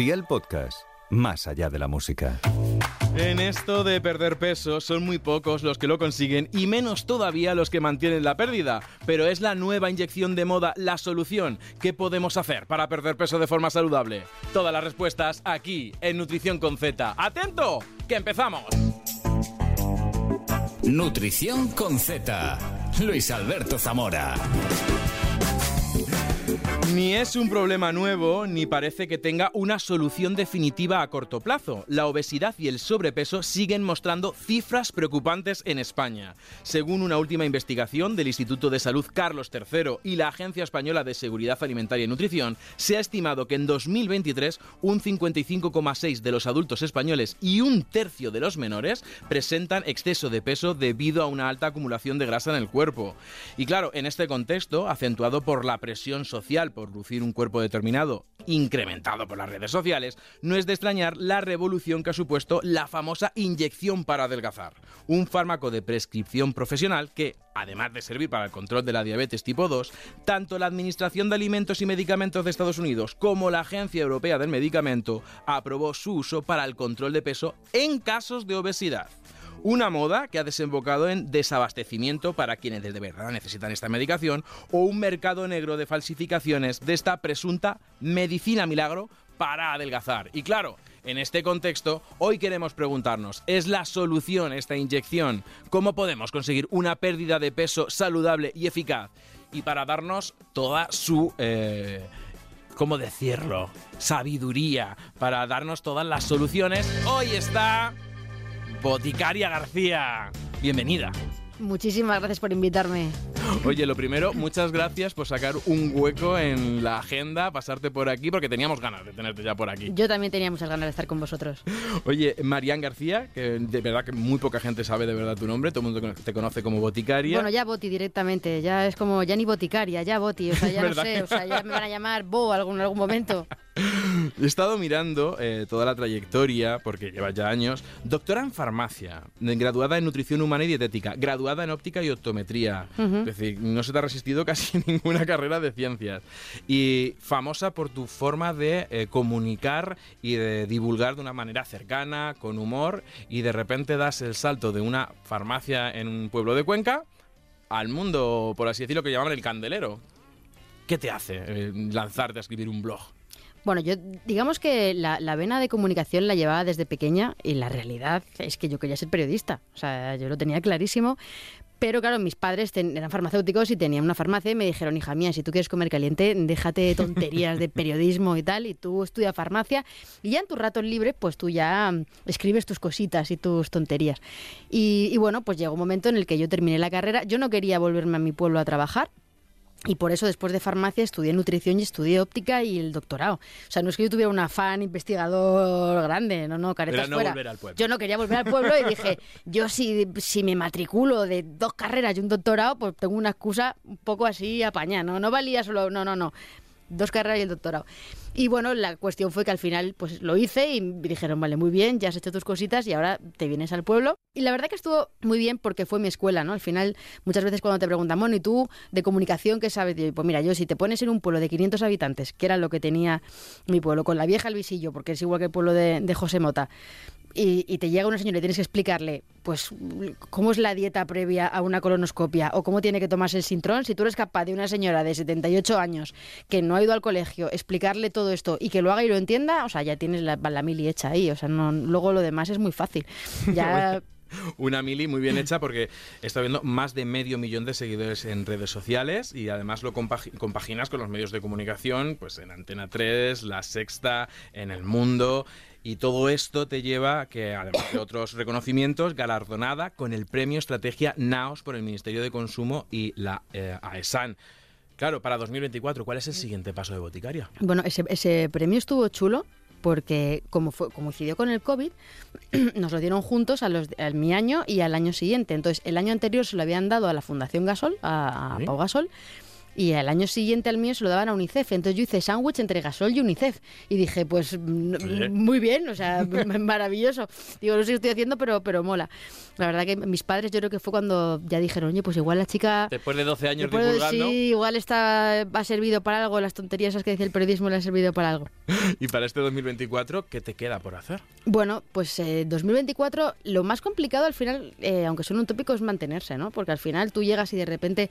Día el podcast, más allá de la música. En esto de perder peso son muy pocos los que lo consiguen y menos todavía los que mantienen la pérdida. Pero es la nueva inyección de moda la solución. ¿Qué podemos hacer para perder peso de forma saludable? Todas las respuestas aquí en Nutrición con Z. ¡Atento! ¡Que empezamos! Nutrición con Z. Luis Alberto Zamora. Ni es un problema nuevo, ni parece que tenga una solución definitiva a corto plazo. La obesidad y el sobrepeso siguen mostrando cifras preocupantes en España. Según una última investigación del Instituto de Salud Carlos III y la Agencia Española de Seguridad Alimentaria y Nutrición, se ha estimado que en 2023 un 55,6 de los adultos españoles y un tercio de los menores presentan exceso de peso debido a una alta acumulación de grasa en el cuerpo. Y claro, en este contexto, acentuado por la presión social, por lucir un cuerpo determinado, incrementado por las redes sociales, no es de extrañar la revolución que ha supuesto la famosa inyección para adelgazar, un fármaco de prescripción profesional que, además de servir para el control de la diabetes tipo 2, tanto la Administración de Alimentos y Medicamentos de Estados Unidos como la Agencia Europea del Medicamento aprobó su uso para el control de peso en casos de obesidad. Una moda que ha desembocado en desabastecimiento para quienes de verdad necesitan esta medicación o un mercado negro de falsificaciones de esta presunta medicina milagro para adelgazar. Y claro, en este contexto, hoy queremos preguntarnos, ¿es la solución esta inyección? ¿Cómo podemos conseguir una pérdida de peso saludable y eficaz? Y para darnos toda su... Eh, ¿Cómo decirlo? Sabiduría para darnos todas las soluciones. Hoy está Boticaria García. Bienvenida. Muchísimas gracias por invitarme. Oye, lo primero, muchas gracias por sacar un hueco en la agenda, pasarte por aquí, porque teníamos ganas de tenerte ya por aquí. Yo también tenía muchas ganas de estar con vosotros. Oye, Marian García, que de verdad que muy poca gente sabe de verdad tu nombre, todo el mundo te conoce como boticaria. Bueno, ya Boti directamente, ya es como, ya ni boticaria, ya Boti, o sea, ya no sé, o sea, ya me van a llamar Bo algún, en algún momento. He estado mirando eh, toda la trayectoria, porque lleva ya años. Doctora en farmacia, graduada en nutrición humana y dietética, graduada en óptica y optometría. Uh -huh. Es decir, no se te ha resistido casi ninguna carrera de ciencias. Y famosa por tu forma de eh, comunicar y de divulgar de una manera cercana, con humor, y de repente das el salto de una farmacia en un pueblo de Cuenca al mundo, por así decirlo, que llamaban el candelero. ¿Qué te hace eh, lanzarte a escribir un blog? Bueno, yo digamos que la, la, vena de comunicación la llevaba desde pequeña y la realidad es que yo quería ser periodista. O sea, yo lo tenía clarísimo. Pero claro, mis padres eran farmacéuticos y tenían una farmacia y me dijeron, hija mía, si tú quieres comer caliente, déjate de tonterías de periodismo y tal, y tú estudia farmacia y ya en tu rato libre, pues tú ya escribes tus cositas y tus tonterías. Y, y bueno, pues llegó un momento en el que yo terminé la carrera. Yo no quería volverme a mi pueblo a trabajar, y por eso después de farmacia estudié nutrición y estudié óptica y el doctorado. O sea, no es que yo tuviera un afán investigador grande, no, no, caretas no fuera. Volver al pueblo. Yo no quería volver al pueblo y dije, yo si, si me matriculo de dos carreras y un doctorado, pues tengo una excusa un poco así apañada, ¿no? No valía solo, no, no, no. Dos carreras y el doctorado. Y bueno, la cuestión fue que al final pues lo hice y me dijeron, vale, muy bien, ya has hecho tus cositas y ahora te vienes al pueblo. Y la verdad que estuvo muy bien porque fue mi escuela, ¿no? Al final, muchas veces cuando te preguntan, bueno, ¿y tú de comunicación qué sabes? Y pues mira, yo si te pones en un pueblo de 500 habitantes, que era lo que tenía mi pueblo, con la vieja el visillo, porque es igual que el pueblo de, de José Mota, y, y, te llega una señora y tienes que explicarle, pues, cómo es la dieta previa a una colonoscopia o cómo tiene que tomarse el sintrón, si tú eres capaz de una señora de 78 años que no ha ido al colegio, explicarle todo esto y que lo haga y lo entienda, o sea, ya tienes la, la mili hecha ahí, o sea, no, luego lo demás es muy fácil. Ya... Una mili muy bien hecha porque está viendo más de medio millón de seguidores en redes sociales y además lo compag compaginas con los medios de comunicación, pues en Antena 3, La Sexta, en El Mundo. Y todo esto te lleva a que, además de otros reconocimientos, galardonada con el premio Estrategia NAOS por el Ministerio de Consumo y la eh, AESAN. Claro, para 2024, ¿cuál es el siguiente paso de Boticaria? Bueno, ese, ese premio estuvo chulo porque como fue coincidió con el COVID, nos lo dieron juntos a los, al mi año y al año siguiente. Entonces, el año anterior se lo habían dado a la Fundación Gasol, a, a ¿Sí? Pau Gasol, Y al año siguiente al mío se lo daban a UNICEF. Entonces yo hice sándwich entre Gasol y UNICEF. Y dije, pues mm, muy bien, o sea, maravilloso. Digo, no sé qué estoy haciendo, pero, pero mola. La verdad que mis padres yo creo que fue cuando ya dijeron, oye, pues igual la chica... Después de 12 años después de-. Sí, igual está, ha servido para algo, las tonterías esas que dice el periodismo le han servido para algo. Y para este 2024, ¿qué te queda por hacer? Bueno, pues eh, 2024, lo más complicado al final, eh, aunque suene un tópico, es mantenerse, ¿no? Porque al final tú llegas y de repente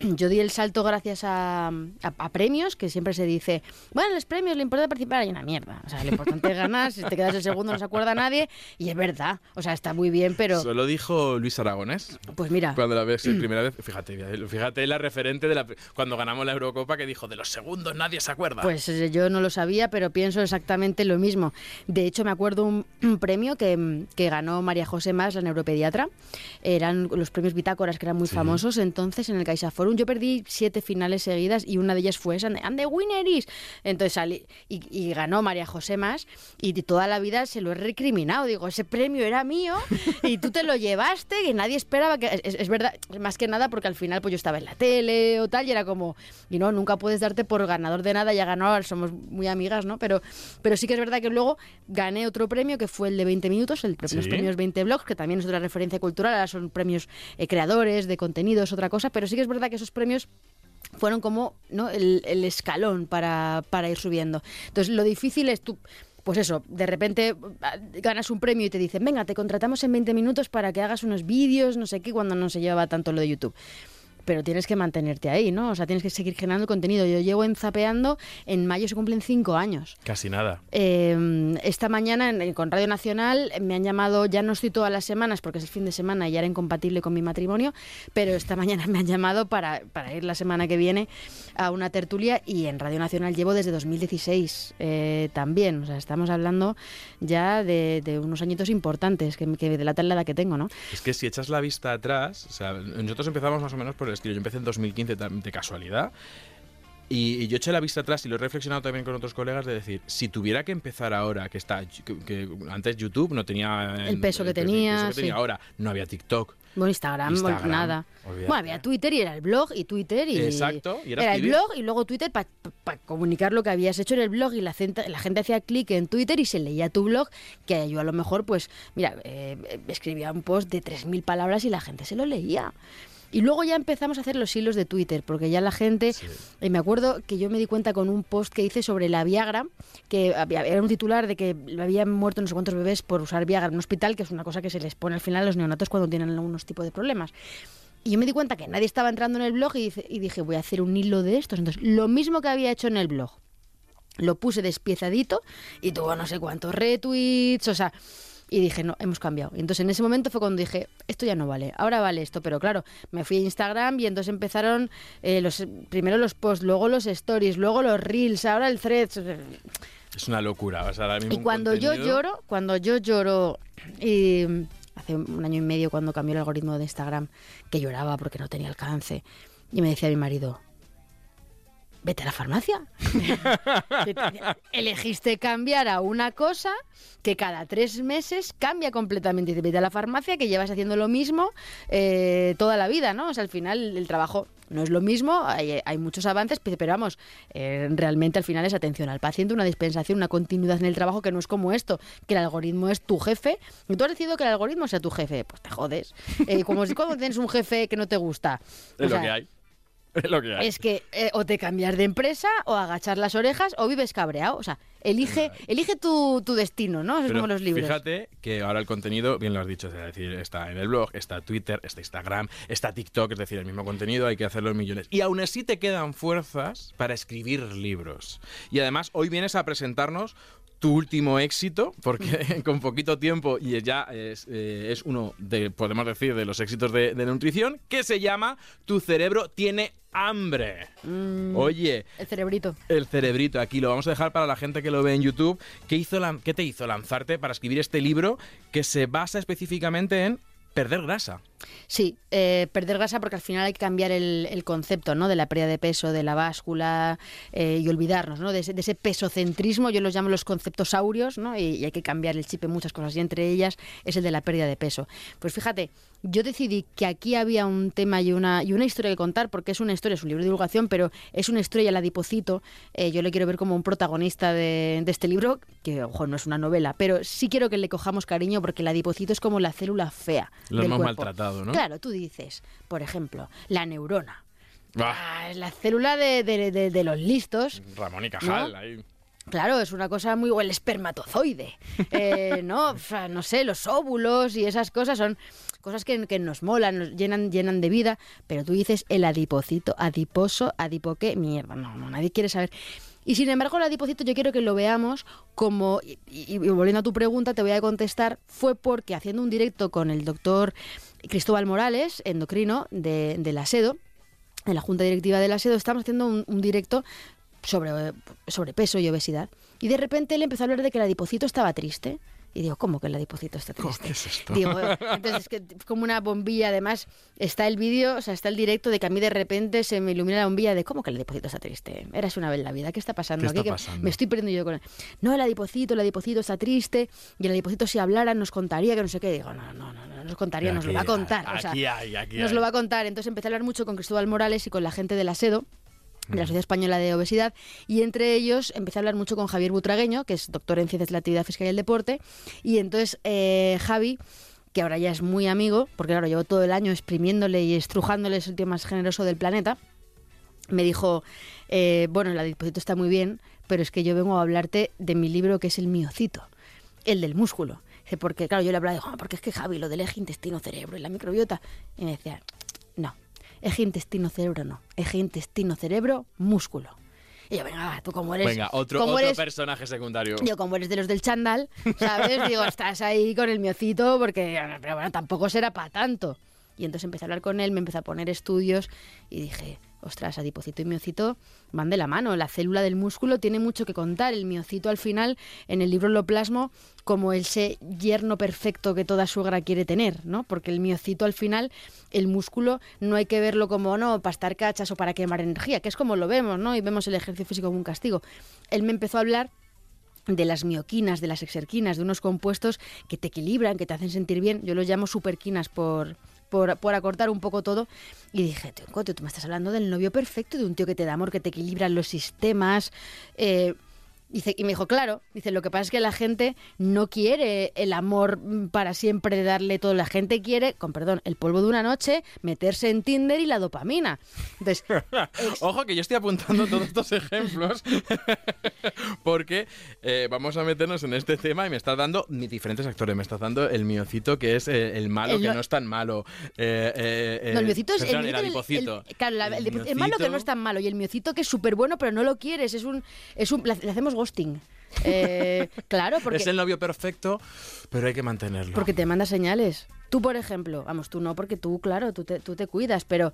yo di el salto gracias a, a- a premios, que siempre se dice, bueno, los premios, lo importante es participar, hay una mierda. O sea, lo importante es ganar, si te quedas el segundo no se acuerda nadie, y es verdad. O sea, está muy bien, pero Solo dijo Luis Aragonés. pues mira, Cuando la ves primera vez, fíjate, fíjate la referente de la cuando ganamos la Eurocopa que dijo de los segundos nadie se acuerda. Pues eh, yo no lo sabía, pero pienso exactamente lo mismo. De hecho, me acuerdo un, un premio que, que ganó María José Más, la neuropediatra. Eran los premios Bitácoras, que eran muy Sí. famosos. Entonces, en el CaixaForum yo perdí siete finales seguidas y una de ellas fue esa, and the winner is. Entonces salí y, y ganó María José Más y toda la vida se lo he recriminado. Digo, ese premio era mío y tú te lo llevaste y nadie esperaba que... Es, es verdad, más que nada porque al final pues yo estaba en la tele o tal y era como... Y no, nunca puedes darte por ganador de nada, ya ganó, somos muy amigas, ¿no? Pero, pero sí que es verdad que luego gané otro premio que fue el de 20 minutos, el, pre- los Sí. premios 20 blogs, que también es otra referencia cultural, ahora son premios eh, creadores de contenidos, otra cosa, pero sí que es verdad que esos premios fueron como ¿no? el, escalón para, para ir subiendo. Entonces, lo difícil es tú. Pues eso, de repente ah, ganas un premio y te dicen, venga, te contratamos en 20 minutos para que hagas unos vídeos, no sé qué, cuando no se llevaba tanto lo de YouTube. Pero tienes que mantenerte ahí, ¿no? O sea, tienes que seguir generando contenido. Yo llevo en Zapeando, en mayo se cumplen cinco años. Casi nada. Eh, esta mañana en- con Radio Nacional me han llamado, ya no estoy todas las semanas porque es el fin de semana y ya era incompatible con mi matrimonio, pero esta mañana me han llamado para, para ir la semana que viene a una tertulia y en Radio Nacional llevo desde 2016 eh, también. O sea, estamos hablando ya de, unos añitos importantes que, que delatan la edad que tengo, ¿no? Es que si echas la vista atrás, o sea, nosotros empezamos más o menos por el estilo. Yo empecé en 2015 tam- de casualidad. Y, y yo eché la vista atrás y lo he reflexionado también con otros colegas de decir, si tuviera que empezar ahora, que está que, que antes YouTube no tenía El peso que tenía, que tenía sí. ahora, no había TikTok. Bueno, Instagram, Instagram, nada. Bueno, había Twitter y era el blog y Twitter y... Exacto, y era el escribir. blog y luego Twitter para comunicar lo que habías hecho en el blog y la gente, la gente hacía clic en Twitter y se leía tu blog, que yo a lo mejor, pues, mira, eh, escribía un post de 3.000 palabras y la gente se lo leía. Y luego ya empezamos a hacer los hilos de Twitter, porque ya la gente, Sí. y me acuerdo que yo me di cuenta con un post que hice sobre la Viagra, que había, era un titular de que habían muerto no sé cuántos bebés por usar Viagra en un hospital, que es una cosa que se les pone al final a los neonatos cuando tienen algunos tipos de problemas. Y yo me di cuenta que nadie estaba entrando en el blog y, y dije, voy a hacer un hilo de estos. Entonces, lo mismo que había hecho en el blog, lo puse despiezadito y tuvo no sé cuántos retweets, o sea... Y dije, no, hemos cambiado. Y entonces en ese momento fue cuando dije, esto ya no vale, ahora vale esto. Pero claro, me fui a Instagram y entonces empezaron eh, los primero los posts, luego los stories, luego los reels, ahora el threads. Es una locura. sea, ahora mismo Y cuando yo lloro, cuando yo lloro, y hace un año y medio cuando cambió el algoritmo de Instagram, que lloraba porque no tenía alcance, y me decía mi marido, vete a la farmacia. Elegiste cambiar a una cosa que cada tres meses cambia completamente. Dice, vete a la farmacia que llevas haciendo lo mismo eh, toda la vida, ¿no? O sea, al final el trabajo no es lo mismo, hay, hay muchos avances, pe- pero vamos, eh, realmente al final es atención al paciente, una dispensación, una continuidad en el trabajo que no es como esto, que el algoritmo es tu jefe. Y tú has decidido que el algoritmo sea tu jefe, pues te jodes. Eh, como si cuando tienes un jefe que no te gusta. O Es lo que hay. Es lo que hay. es que eh, o te cambias de empresa o agachar las orejas o vives cabreado. O sea, elige, elige tu, tu destino, ¿no? Eso es como los libros. Fíjate que ahora el contenido, bien lo has dicho, es decir, está en el blog, está Twitter, está Instagram, está TikTok, es decir, el mismo contenido, hay que hacerlo en millones. Y aún así te quedan fuerzas para escribir libros. Y además, hoy vienes a presentarnos tu último éxito, porque con poquito tiempo y ya es, eh, es uno de, podemos decir, de los éxitos de, de nutrición, que se llama Tu cerebro tiene hambre. Mm. Oye, El cerebrito. el cerebrito aquí. Lo vamos a dejar para la gente que lo ve en YouTube. ¿Qué, hizo qué te hizo lanzarte para escribir este libro que se basa específicamente en perder grasa? Sí, eh, perder grasa porque al final hay que cambiar el, el concepto ¿no? de la pérdida de peso, de la báscula eh, y olvidarnos ¿no? de, ese, de ese pesocentrismo, yo los llamo los conceptos áureos ¿no? y, y hay que cambiar el chip en muchas cosas y entre ellas es el de la pérdida de peso. Pues fíjate, yo decidí que aquí había un tema y una, y una historia que contar, porque es una historia, es un libro de divulgación, pero es una historia, el adipocito, eh, yo le quiero ver como un protagonista de, de este libro, que ojo, no es una novela, pero sí quiero que le cojamos cariño porque el adipocito es como la célula fea. Lo del hemos cuerpo. maltratado, ¿no? Claro, tú dices, por ejemplo, la neurona. Ah, es la célula de, de- de- de los listos. Ramón y Cajal, ¿No? ahí. Claro, es una cosa muy... O el espermatozoide, eh, ¿no? O sea, no sé, los óvulos y esas cosas son cosas que, que nos molan, nos llenan, llenan de vida, pero tú dices el adipocito, adiposo, adipoque, mierda, no, no, nadie quiere saber. Y sin embargo, el adipocito yo quiero que lo veamos como, y, volviendo a tu pregunta, te voy a contestar, fue porque haciendo un directo con el doctor Cristóbal Morales, endocrino de, la SEDO, en la Junta Directiva de la SEDO, estamos haciendo un, directo sobre sobrepeso y obesidad. Y de repente él empezó a hablar de que el adipocito estaba triste. Y digo, ¿cómo que el adipocito está triste? ¿Qué es esto? Digo, entonces es que como una bombilla, además está el vídeo, o sea, está el directo de que a mí de repente se me ilumina la bombilla de ¿cómo que el adipocito está triste? Eras una vez en la vida, ¿qué está pasando? ¿Qué aquí? está Que pasando? Me estoy perdiendo yo con él. No, el adipocito, el adipocito está triste y el adipocito si hablara nos contaría que no sé qué. Digo, no, no, no, no nos contaría, nos lo va a Aquí- contar. o sea, Aquí hay, aquí nos hay. lo va a contar. Entonces empecé a hablar mucho con Cristóbal Morales y con la gente de la SEDO, de la Sociedad Española de Obesidad, y entre ellos empecé a hablar mucho con Javier Butragueño, que es doctor en Ciencias de la Actividad Física y el Deporte, y entonces eh, Javi que ahora ya es muy amigo, porque claro, llevo todo el año exprimiéndole y estrujándole, es el tío más generoso del planeta, me dijo, eh, bueno, el adipocito está muy bien, pero es que yo vengo a hablarte de mi libro que es el miocito, el del músculo. Porque claro, yo le hablaba de, "Ah, porque es que Javi, lo del eje intestino-cerebro y la microbiota. Y me decía, no, eje intestino-cerebro no, eje intestino-cerebro-músculo. Y yo, venga, va, tú como eres... Venga, otro, como otro eres- personaje secundario. yo, como eres de los del chandal, ¿sabes? Digo, estás ahí con el miocito porque, pero bueno, tampoco será para tanto. Y entonces empecé a hablar con él, me empecé a poner estudios y dije, ostras, adipocito y miocito van de la mano. La célula del músculo tiene mucho que contar. El miocito al final, en el libro lo plasmo como ese yerno perfecto que toda suegra quiere tener, ¿no? Porque el miocito al final, el músculo, no hay que verlo como, no, para estar cachas o para quemar energía, que es como lo vemos, ¿no? Y vemos el ejercicio físico como un castigo. Él me empezó a hablar de las mioquinas, de las exerquinas, de unos compuestos que te equilibran, que te hacen sentir bien. Yo los llamo superquinas por, por, por acortar un poco todo. Y dije, tío, tú me estás hablando del novio perfecto, de un tío que te da amor, que te equilibra los sistemas. eh, Dice, y me dijo, claro, dice, lo que pasa es que la gente no quiere el amor mm, para siempre de darle todo. La gente quiere, con perdón, el polvo de una noche, meterse en Tinder y la dopamina. Entonces, ex- Ojo que yo estoy apuntando todos estos ejemplos porque eh, vamos a meternos en este tema y me estás dando diferentes actores. Me estás dando el miocito que es eh, el malo El que no- no es tan malo. Eh, eh, eh, No, el miocito es perdón, el, el miocito, adipocito. el- claro, la- el, el malo que miocito- no es tan malo y el miocito que es súper bueno pero no lo quieres. Es un, es un, le hacemos ghosting. Eh, claro, porque, Es el novio perfecto, pero hay que mantenerlo. porque te manda señales. Tú, por ejemplo, vamos, tú no, porque tú, claro, tú te, tú te cuidas, pero,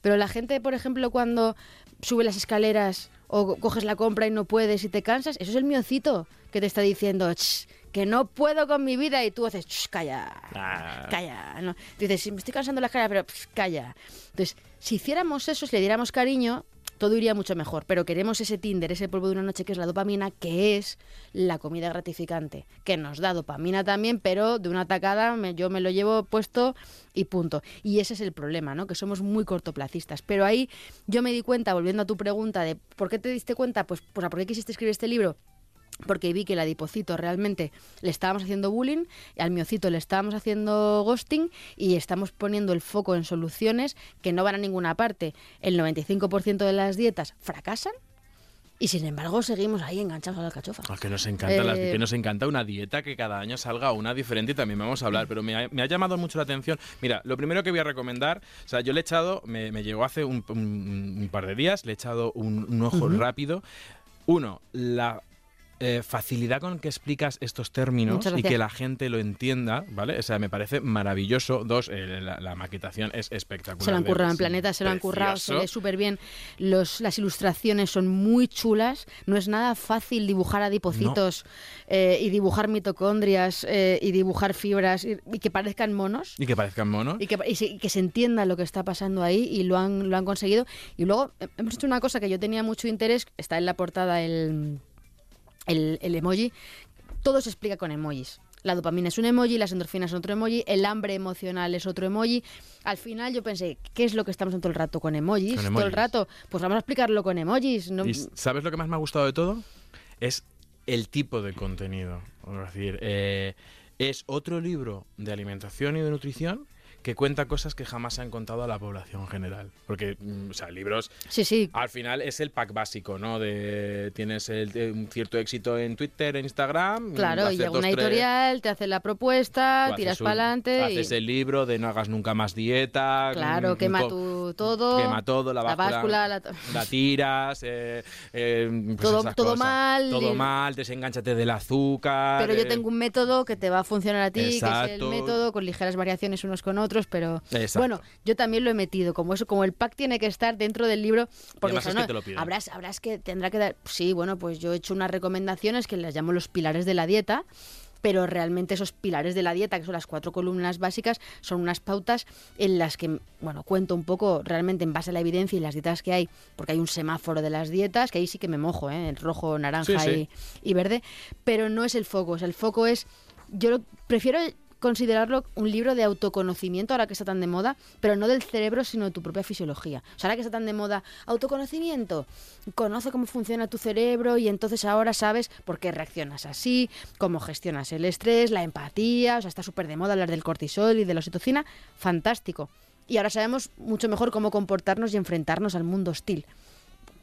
pero la gente, por ejemplo, cuando sube las escaleras o coges la compra y no puedes y te cansas, eso es el miocito que te está diciendo "Ch, que no puedo con mi vida y tú haces, "Ch, calla, Ah. calla. ¿no? Tú dices, "Sí, me estoy cansando la cara, pero calla. Entonces, si hiciéramos eso, si le diéramos cariño, todo iría mucho mejor. Pero queremos ese Tinder, ese polvo de una noche que es la dopamina, que es la comida gratificante, que nos da dopamina también, pero de una tacada me- yo me lo llevo puesto y punto. Y ese es el problema, ¿no? Que somos muy cortoplacistas. Pero ahí yo me di cuenta, volviendo a tu pregunta de ¿por qué te diste cuenta? Pues, pues ¿a por qué quisiste escribir este libro? Porque vi que el adipocito realmente le estábamos haciendo bullying, al miocito le estábamos haciendo ghosting y estamos poniendo el foco en soluciones que no van a ninguna parte. El 95% de las dietas fracasan y sin embargo seguimos ahí enganchados a la alcachofa. Ah, que nos encanta las- Eh, que nos encanta una dieta que cada año salga una diferente y también vamos a hablar, pero me ha, me ha llamado mucho la atención. Mira, lo primero que voy a recomendar, o sea, yo le he echado, me, me llegó hace un, un- un par de días, le he echado un, un ojo rápido. Uno, la eh, facilidad con que explicas estos términos y que la gente lo entienda, ¿vale? O sea, me parece maravilloso. Dos, eh, la, la maquetación es espectacular. Se lo han currado en Planeta, se lo han currado, se ve súper bien. Los, las ilustraciones son muy chulas. No es nada fácil dibujar adipocitos eh, y dibujar mitocondrias y dibujar fibras y, y que parezcan monos. Y que parezcan monos. Y que, y se- y que se entienda lo que está pasando ahí y lo han, lo han conseguido. Y luego hemos hecho una cosa que yo tenía mucho interés, está en la portada el, el, el emoji. Todo se explica con emojis. La dopamina es un emoji, las endorfinas son otro emoji, el hambre emocional es otro emoji. Al final yo pensé, ¿qué es lo que estamos haciendo todo el rato con emojis? Con Todo el rato. Pues vamos a explicarlo con emojis. ¿no? ¿Y sabes lo que más me ha gustado de todo? Es el tipo de contenido. Es decir, eh, es otro libro de alimentación y de nutrición que cuenta cosas que jamás se han contado a la población general. Porque, mm, o sea, libros Sí, sí. al final es el pack básico, ¿no? De tienes el- de un cierto éxito en Twitter, en Instagram. Claro, haces y llega una editorial, te hace la propuesta, tiras para adelante. Haces el libro de no hagas nunca más dieta. Claro, mm, quema tu todo. Quema todo, la la báscula. la- la tiras. eh, eh, pues Todo- esas todo cosas. mal, Todo mal, desengánchate del azúcar. Pero yo eh, tengo un método que te va a funcionar a ti, que es el Exacto. método con ligeras variaciones unos con otros, pero Exacto. bueno, yo también lo he metido, como eso, como el pack tiene que estar dentro del libro, porque eso, es que ¿no? te lo piden. habrás, habrás que tendrá que dar, sí, bueno, pues yo he hecho unas recomendaciones que las llamo los pilares de la dieta. Pero realmente esos pilares de la dieta, que son las cuatro columnas básicas, son unas pautas en las que, bueno, cuento un poco realmente en base a la evidencia y las dietas que hay, porque hay un semáforo de las dietas, que ahí sí que me mojo, ¿eh? el rojo, naranja Sí, sí. Y, y verde, pero no es el foco, o sea, el foco es, yo lo- prefiero considerarlo un libro de autoconocimiento ahora que está tan de moda, pero no del cerebro, sino de tu propia fisiología. O sea, ahora que está tan de moda, autoconocimiento, conoce cómo funciona tu cerebro y entonces ahora sabes por qué reaccionas así, cómo gestionas el estrés, la empatía, o sea, está súper de moda hablar del cortisol y de la oxitocina, fantástico. Y ahora sabemos mucho mejor cómo comportarnos y enfrentarnos al mundo hostil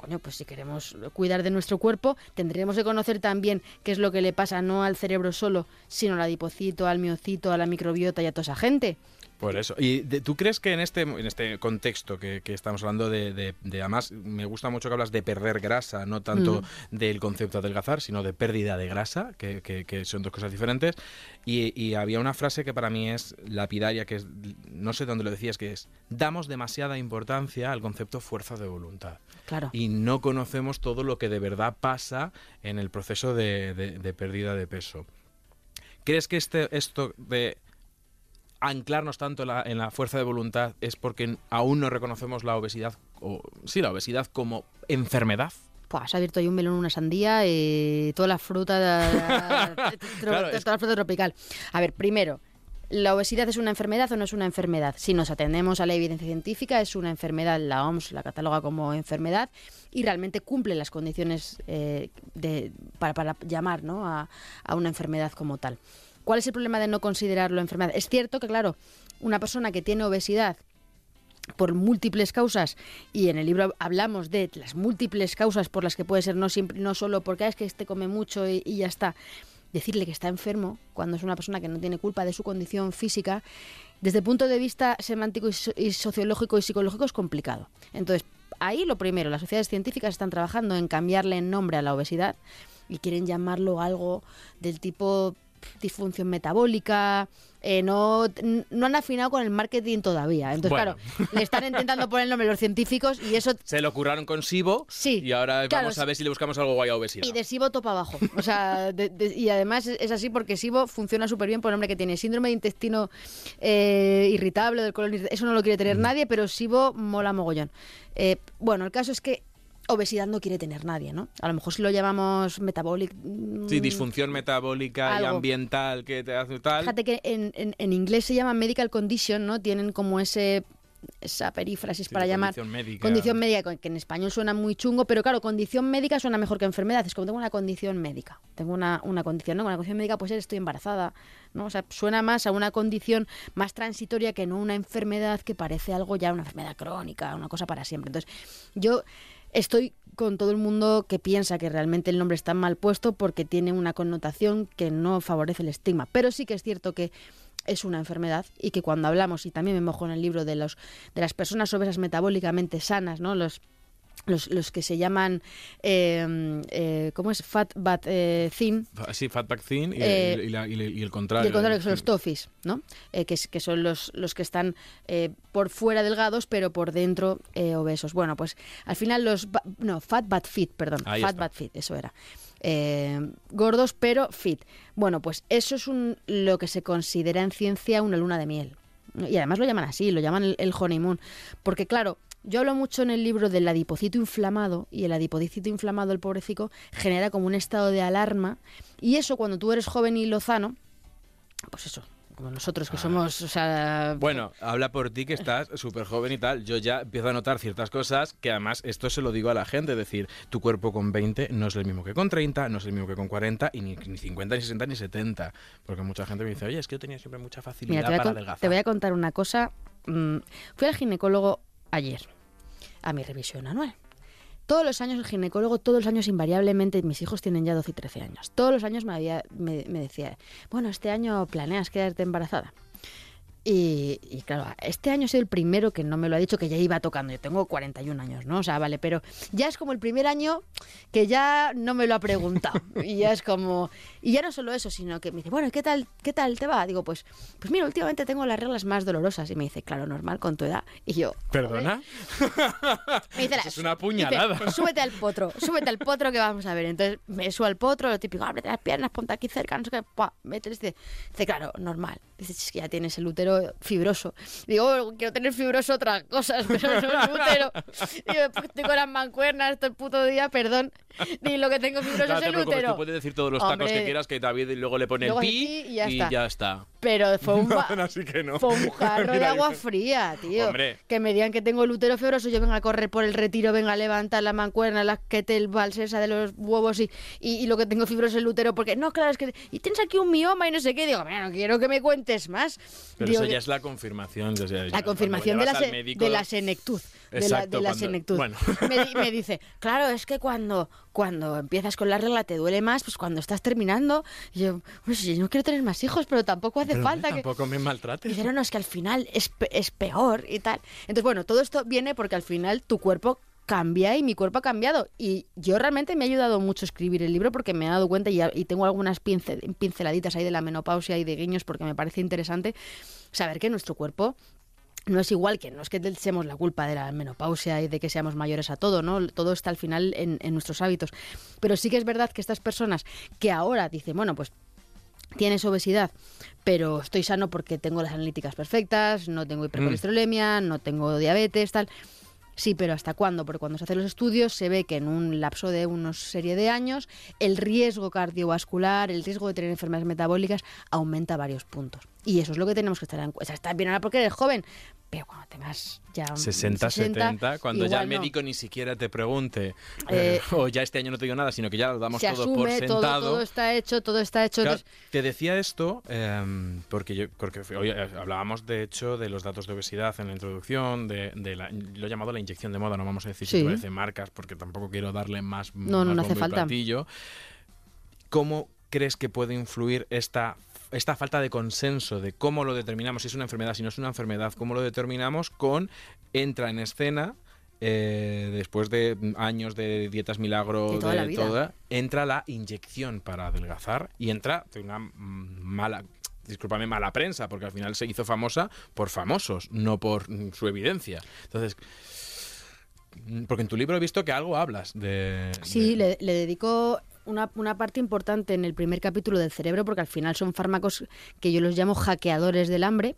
coño, pues si queremos cuidar de nuestro cuerpo, tendríamos que conocer también qué es lo que le pasa no al cerebro solo, sino al adipocito, al miocito, a la microbiota y a toda esa gente. Por eso. ¿Y de- tú crees que en este, en este contexto que, que estamos hablando de, de- de- Además, me gusta mucho que hablas de perder grasa, no tanto del concepto de adelgazar, sino de pérdida de grasa, que, que- que son dos cosas diferentes. Y, y había una frase que para mí es lapidaria, que es, no sé dónde lo decías, que es, damos demasiada importancia al concepto fuerza de voluntad. Claro. Y no conocemos todo lo que de verdad pasa en el proceso de pérdida de peso. ¿Crees que este, esto de anclarnos tanto en la, en la fuerza de voluntad es porque aún no reconocemos la obesidad, o sí, la obesidad como enfermedad? Pues has abierto ahí un melón, una sandía y toda la fruta, Claro, toda es- la fruta tropical. A ver, primero, ¿la obesidad es una enfermedad o no es una enfermedad? Si nos atendemos a la evidencia científica, es una enfermedad, la OMS la cataloga como enfermedad y realmente cumple las condiciones eh, de, para, para llamar ¿no? a, a una enfermedad como tal. ¿Cuál es el problema de no considerarlo enfermedad? Es cierto que, claro, una persona que tiene obesidad por múltiples causas y en el libro hablamos de las múltiples causas por las que puede ser no siempre no solo porque "Ah, es que este come mucho y, ya está decirle que está enfermo cuando es una persona que no tiene culpa de su condición física desde el punto de vista semántico y, so- sociológico y psicológico es complicado entonces ahí lo primero las sociedades científicas están trabajando en cambiarle nombre a la obesidad y quieren llamarlo algo del tipo disfunción metabólica, eh, no, no han afinado con el marketing todavía. Entonces, Bueno. claro, le están intentando poner el nombre los científicos y eso... Se lo curraron con Sibo Sí, y ahora claro, vamos a ver si le buscamos algo guay a obesidad. Y de SIBO topa abajo. O sea, de- de- y además es, así porque SIBO funciona súper bien por el nombre que tiene. Síndrome de intestino eh, irritable, del colon. Eso no lo quiere tener nadie, pero SIBO mola mogollón. Eh, bueno, el caso es que obesidad no quiere tener nadie, ¿no? A lo mejor si lo llamamos metabolic... mm, Sí, disfunción metabólica y ambiental que te hace tal. Fíjate que en, en- en inglés se llama medical condition, ¿no? Tienen como ese esa perífrasis Sí, para llamar condición médica. condición médica, que en español suena muy chungo, pero claro, condición médica suena mejor que enfermedad. Es como tengo una condición médica, tengo una, una condición, ¿no? Con la condición médica pues estoy embarazada, ¿no? O sea, suena más a una condición más transitoria que no una enfermedad que parece algo ya una enfermedad crónica, una cosa para siempre. Entonces, yo estoy con todo el mundo que piensa que realmente el nombre está mal puesto porque tiene una connotación que no favorece el estigma. Pero sí que es cierto que es una enfermedad y que cuando hablamos, y también me mojo en el libro de, los, de las personas obesas metabólicamente sanas, ¿no? los los, los que se llaman, eh, eh, ¿cómo es? Fat But eh, Thin. Sí, Fatback Thin y, Eh, y la- y y el Y contrario. el contrario, que son los toffees, ¿no? Eh, que, son los, los que están eh, por fuera delgados, pero por dentro obesos. Bueno, pues al final los... No, fat but fit, perdón. Ahí fat está. but fit, eso era. Gordos pero fit. Bueno, pues eso es un, lo que se considera en ciencia una luna de miel. Y además lo llaman así, lo llaman el, el honeymoon. Porque claro, yo hablo mucho en el libro del adipocito inflamado y el adipocito inflamado, el pobrecito, genera como un estado de alarma. Y eso cuando tú eres joven y lozano, pues eso, como nosotros que somos, o sea... Ah. Bueno, habla por ti que estás súper joven y tal. Yo ya empiezo a notar ciertas cosas que además esto se lo digo a la gente. Es decir, tu cuerpo con 20 no es el mismo que con 30, no es el mismo que con 40, y ni, ni 50, ni 60, ni 70. Porque mucha gente me dice, oye, es que yo tenía siempre mucha facilidad Mira, te para adelgazar. te voy a contar una cosa. Mm, fui al ginecólogo ayer a mi revisión anual. Todos los años el ginecólogo, todos los años invariablemente, mis hijos tienen ya 12 y 13 años, todos los años me, había, me, me decía, bueno, este año planeas quedarte embarazada. Y, y claro, este año sido el primero que no me lo ha dicho, que ya iba tocando. Yo tengo 41 años, ¿no? O sea, vale, pero ya es como el primer año que ya no me lo ha preguntado. Y ya es como. Y ya no solo eso, sino que me dice, bueno, ¿qué tal, qué tal te va? Digo, pues, pues mira, últimamente tengo las reglas más dolorosas. Y me dice, claro, normal, con tu edad. Y yo. ¿Perdona? Me dice, es una puñalada. dice, súbete al potro, súbete al potro que vamos a ver. Entonces me subo al potro, lo típico, ábrete las piernas, ponte aquí cerca, no sé qué, mételes. Dice, dice, claro, normal. Dice, es que ya tienes el útero fibroso. Digo, "Oh, quiero tener fibroso otras cosas, pero no el útero. Digo, pues estoy con las mancuernas todo el puto día, perdón. Ni lo que tengo fibroso No es el útero. tú puedes decir todos los tacos Hombre, que quieras que David luego le pone luego el pi y ya está. está. Pero fue un, ba- Así que no. fue un jarro de agua dice- fría, tío. Hombre. Que me digan que tengo el útero fibroso, yo venga a correr por el retiro, venga a levantar la mancuerna, la kettlebells esa de los huevos y, y, y lo que tengo fibroso es el útero, porque no, claro, es que... Y tienes aquí un mioma y no sé qué. Digo, no quiero que me cuentes más. Pero Digo, eso ya es la confirmación. o sea, la confirmación de la, se- médico- de la senectud. De la, Exacto, de la cuando- senectud. bueno. Me, di- me dice, claro, es que cuando, cuando empiezas con la regla te duele más, pues cuando estás terminando. Y yo, pues yo no quiero tener más hijos, pero tampoco hace Pero, falta hombre, que... Tampoco me maltrates. Dice, no, no, es que al final es, es peor y tal. Entonces, bueno, todo esto viene porque al final tu cuerpo cambia y mi cuerpo ha cambiado. Y yo realmente me ha ayudado mucho escribir el libro porque me he dado cuenta y, y tengo algunas pincel- pinceladitas ahí de la menopausia y de guiños porque me parece interesante saber que nuestro cuerpo no es igual que no es que le echemos la culpa de la menopausia y de que seamos mayores a todo, ¿no? Todo está al final en, en nuestros hábitos. Pero sí que es verdad que estas personas que ahora dicen, bueno, pues tienes obesidad, pero estoy sano porque tengo las analíticas perfectas, no tengo hipercolesterolemia, no tengo diabetes, tal. Sí, pero ¿hasta cuándo? Porque cuando se hacen los estudios se ve que en un lapso de unos serie de años el riesgo cardiovascular, el riesgo de tener enfermedades metabólicas aumenta varios puntos. Y eso es lo que tenemos que estar en cuenta. Estás bien ahora porque eres joven, pero cuando tengas ya un 60, 70, cuando ya el no. médico ni siquiera te pregunte, Eh, eh, o ya este año no te digo nada, sino que ya lo damos todo por asume, sentado. todo está hecho, todo está hecho. Claro, te decía esto em, porque yo porque hoy eh, hablábamos de hecho de los datos de obesidad en la introducción, de, de la- lo he llamado la inyección de moda, no vamos a decir Sí. si te parece marcas porque tampoco quiero darle más No, no, más no hace bombo y falta. ¿Cómo crees que puede influir esta esta falta de consenso de cómo lo determinamos, si es una enfermedad, si no es una enfermedad, cómo lo determinamos con entra en escena eh, después de años de dietas milagro De toda de entra la inyección para adelgazar y entra de una mala discúlpame, mala prensa, porque al final se hizo famosa por famosos, no por su evidencia. Entonces, porque en tu libro he visto que algo hablas de... Sí, de- le, le dedico una, una parte importante en el primer capítulo del cerebro, porque al final son fármacos que yo los llamo hackeadores del hambre.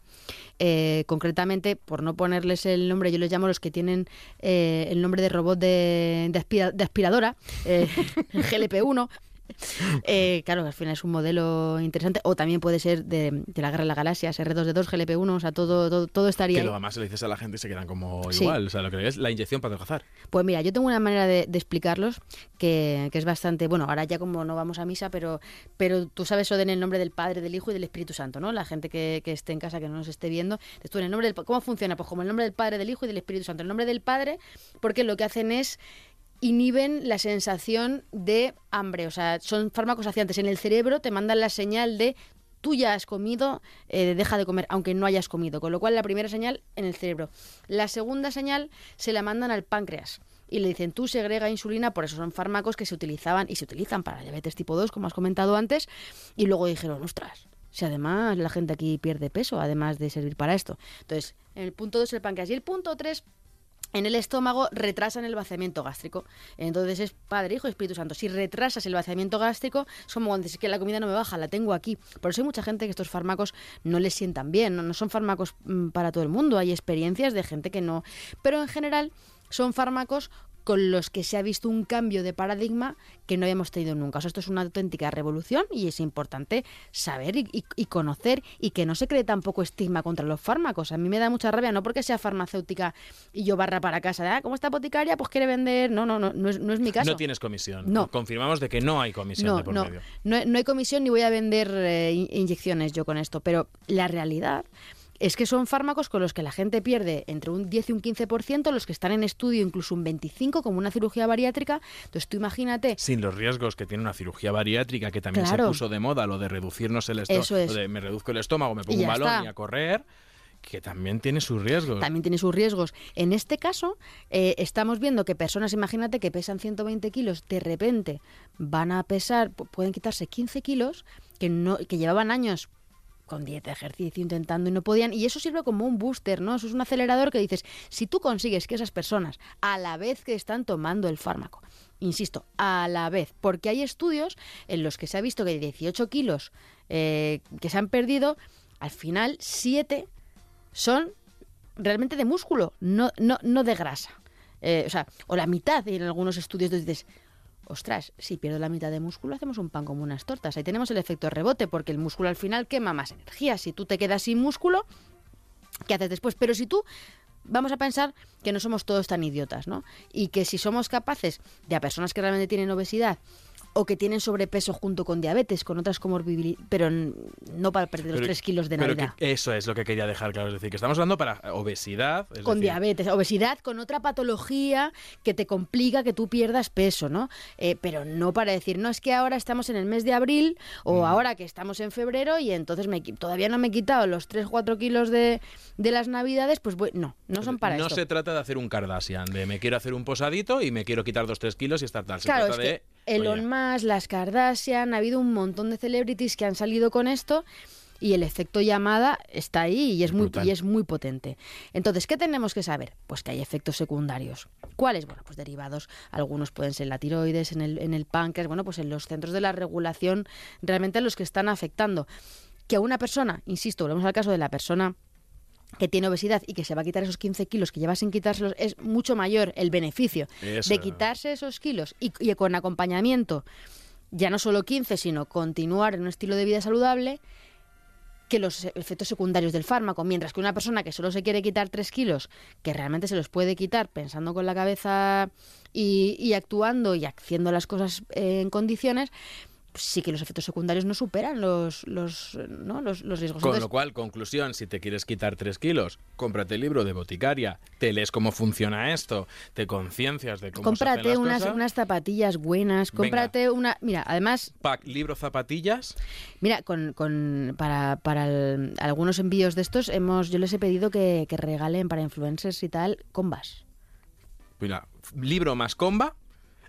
Eh, concretamente, por no ponerles el nombre, yo les llamo los que tienen eh, el nombre de robot de, de aspira- de aspiradora, eh, GLP-1. Eh, claro, al final es un modelo interesante. O también puede ser de, de la Guerra de las Galaxias, R2D2, GLP-1, o sea, todo, todo, todo estaría que luego además se lo dices a la gente y se quedan como Sí. igual. O sea, lo que es la inyección para adelgazar. Pues mira, yo tengo una manera de, de explicarlos que, que es bastante, bueno, ahora ya como no vamos a misa, pero, pero tú sabes eso de en el nombre del Padre, del Hijo y del Espíritu Santo, ¿no? La gente que, que esté en casa, que no nos esté viendo, entonces tú en el nombre del, ¿cómo funciona? Pues como el nombre del Padre, del Hijo y del Espíritu Santo. El nombre del Padre, porque lo que hacen es inhiben la sensación de hambre, o sea, son fármacos saciantes. En el cerebro te mandan la señal de tú ya has comido, eh, deja de comer, aunque no hayas comido. Con lo cual, la primera señal en el cerebro. La segunda señal se la mandan al páncreas. y le dicen, tú segrega insulina, por eso son fármacos que se utilizaban y se utilizan para diabetes tipo 2, como has comentado antes, y luego dijeron, ostras, si además la gente aquí pierde peso, además de servir para esto. Entonces, en el punto 2 el páncreas y el punto 3 en el estómago retrasan el vaciamiento gástrico. Entonces es Padre, Hijo Espíritu Santo. Si retrasas el vaciamiento gástrico, es como cuando dices que la comida no me baja, la tengo aquí. Por eso hay mucha gente que estos fármacos no les sientan bien, no, no son fármacos mm, para todo el mundo. Hay experiencias de gente que no. Pero en general son fármacos con los que se ha visto un cambio de paradigma que no habíamos tenido nunca. O sea, esto es una auténtica revolución y es importante saber y, y- y conocer y que no se cree tampoco estigma contra los fármacos. A mí me da mucha rabia, no porque sea farmacéutica y yo barra para casa, de, ah, ¿cómo está boticaria? Pues quiere vender. No, no, no, no es, no es mi caso. No tienes comisión. No. Confirmamos de que no hay comisión No, de por no, medio. no, no hay comisión ni voy a vender eh, in- inyecciones yo con esto, pero la realidad es que son fármacos con los que la gente pierde entre un 10 y un 15%, los que están en estudio incluso un 25%, como una cirugía bariátrica. Entonces tú imagínate, Sin los riesgos que tiene una cirugía bariátrica, que también Claro. se puso de moda, lo de reducirnos el estómago, es. me reduzco el estómago, me pongo un balón está. y a correr, que también tiene sus riesgos. también tiene sus riesgos. En este caso, eh, estamos viendo que personas, imagínate, que pesan 120 kilos, de repente van a pesar, pu- pueden quitarse 15 kilos, que, no, que llevaban años con dieta, ejercicio, intentando y no podían. Y eso sirve como un booster, ¿no? Eso es un acelerador que dices, si tú consigues que esas personas, a la vez que están tomando el fármaco, insisto, a la vez, porque hay estudios en los que se ha visto que de 18 kilos eh, que se han perdido, al final 7 son realmente de músculo, no, no, no de grasa. Eh, o sea, o la mitad en algunos estudios dices, ostras, si pierdo la mitad de músculo, hacemos un pan como unas tortas. Ahí tenemos el efecto rebote, porque el músculo al final quema más energía. Si tú te quedas sin músculo, ¿qué haces después? Pero si tú, vamos a pensar que no somos todos tan idiotas, ¿no? Y que si somos capaces de a personas que realmente tienen obesidad o que tienen sobrepeso junto con diabetes, con otras comorbilidades, pero no para perder los Pero- 3 kilos de pero Navidad. que- eso es lo que quería dejar claro. Es decir, que estamos hablando para obesidad. es con decir, diabetes, obesidad, con otra patología que te complica que tú pierdas peso, ¿no? Eh, pero no para decir, no, es que ahora estamos en el mes de abril o Mm. ahora que estamos en febrero y entonces me, todavía no me he quitado los 3-4 kilos de, de las navidades, pues voy- no, no son para no esto. se trata de hacer un Kardashian, de me quiero hacer un posadito y me quiero quitar 2-3 kilos y estar tal. Se Claro, es trata de. que Elon oye, Musk, las Kardashian, ha habido un montón de celebrities que han salido con esto y el efecto llamada está ahí y es muy y es muy potente. Entonces, ¿qué tenemos que saber? Pues que hay efectos secundarios. ¿Cuáles? Bueno, pues derivados. Algunos pueden ser en la tiroides, en el, en el páncreas, bueno, pues en los centros de la regulación, realmente los que están afectando. Que a una persona, insisto, volvemos al caso de la persona que tiene obesidad y que se va a quitar esos 15 kilos que lleva sin quitárselos, es mucho mayor el beneficio Eso. de quitarse esos kilos y, y con acompañamiento, ya no solo 15, sino continuar en un estilo de vida saludable, que los efectos secundarios del fármaco, mientras que una persona que solo se quiere quitar 3 kilos, que realmente se los puede quitar pensando con la cabeza y, y actuando y haciendo las cosas eh, en condiciones, sí que los efectos secundarios no superan los, los, ¿no? los, los riesgos. Con Entonces, lo cual, conclusión, si te quieres quitar 3 kilos, cómprate el libro de boticaria, te lees cómo funciona esto, te conciencias de cómo se hacen cómprate las unas, cosas. unas zapatillas buenas, Venga. cómprate una... Mira, además, Pack, libro, zapatillas. Mira, con, con- para, para el- algunos envíos de estos, hemos, yo les he pedido que, que regalen para influencers y tal combas. Mira, libro más comba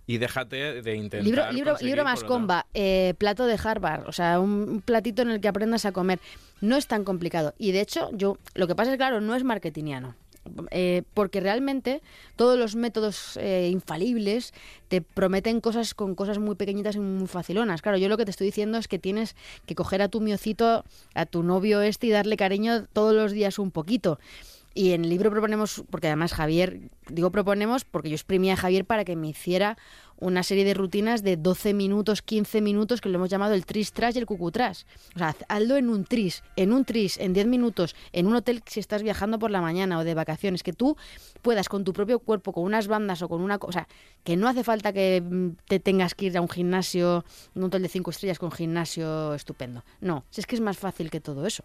y déjate de intentar. Libro, libro, más comba, eh, plato de Harvard, o sea, un, un platito en el que aprendas a comer. No es tan complicado. Y de hecho, yo, lo que pasa es, claro, no es marketingiano. Eh, porque realmente todos los métodos eh, infalibles te prometen cosas con cosas muy pequeñitas y muy facilonas. Claro, yo lo que te estoy diciendo es que tienes que coger a tu miocito, a tu novio este y darle cariño todos los días un poquito. Y en el libro proponemos, porque además Javier, digo proponemos porque yo exprimía a Javier para que me hiciera una serie de rutinas de 12 minutos, 15 minutos, que lo hemos llamado el tris tras y el cucutras. O sea, haz- hazlo en un tris, en un tris, en 10 minutos, en un hotel si estás viajando por la mañana o de vacaciones, que tú puedas con tu propio cuerpo, con unas bandas o con una cosa, que no hace falta que mm, te tengas que ir a un gimnasio, un hotel de 5 estrellas con gimnasio estupendo. No, si es que es más fácil que todo eso.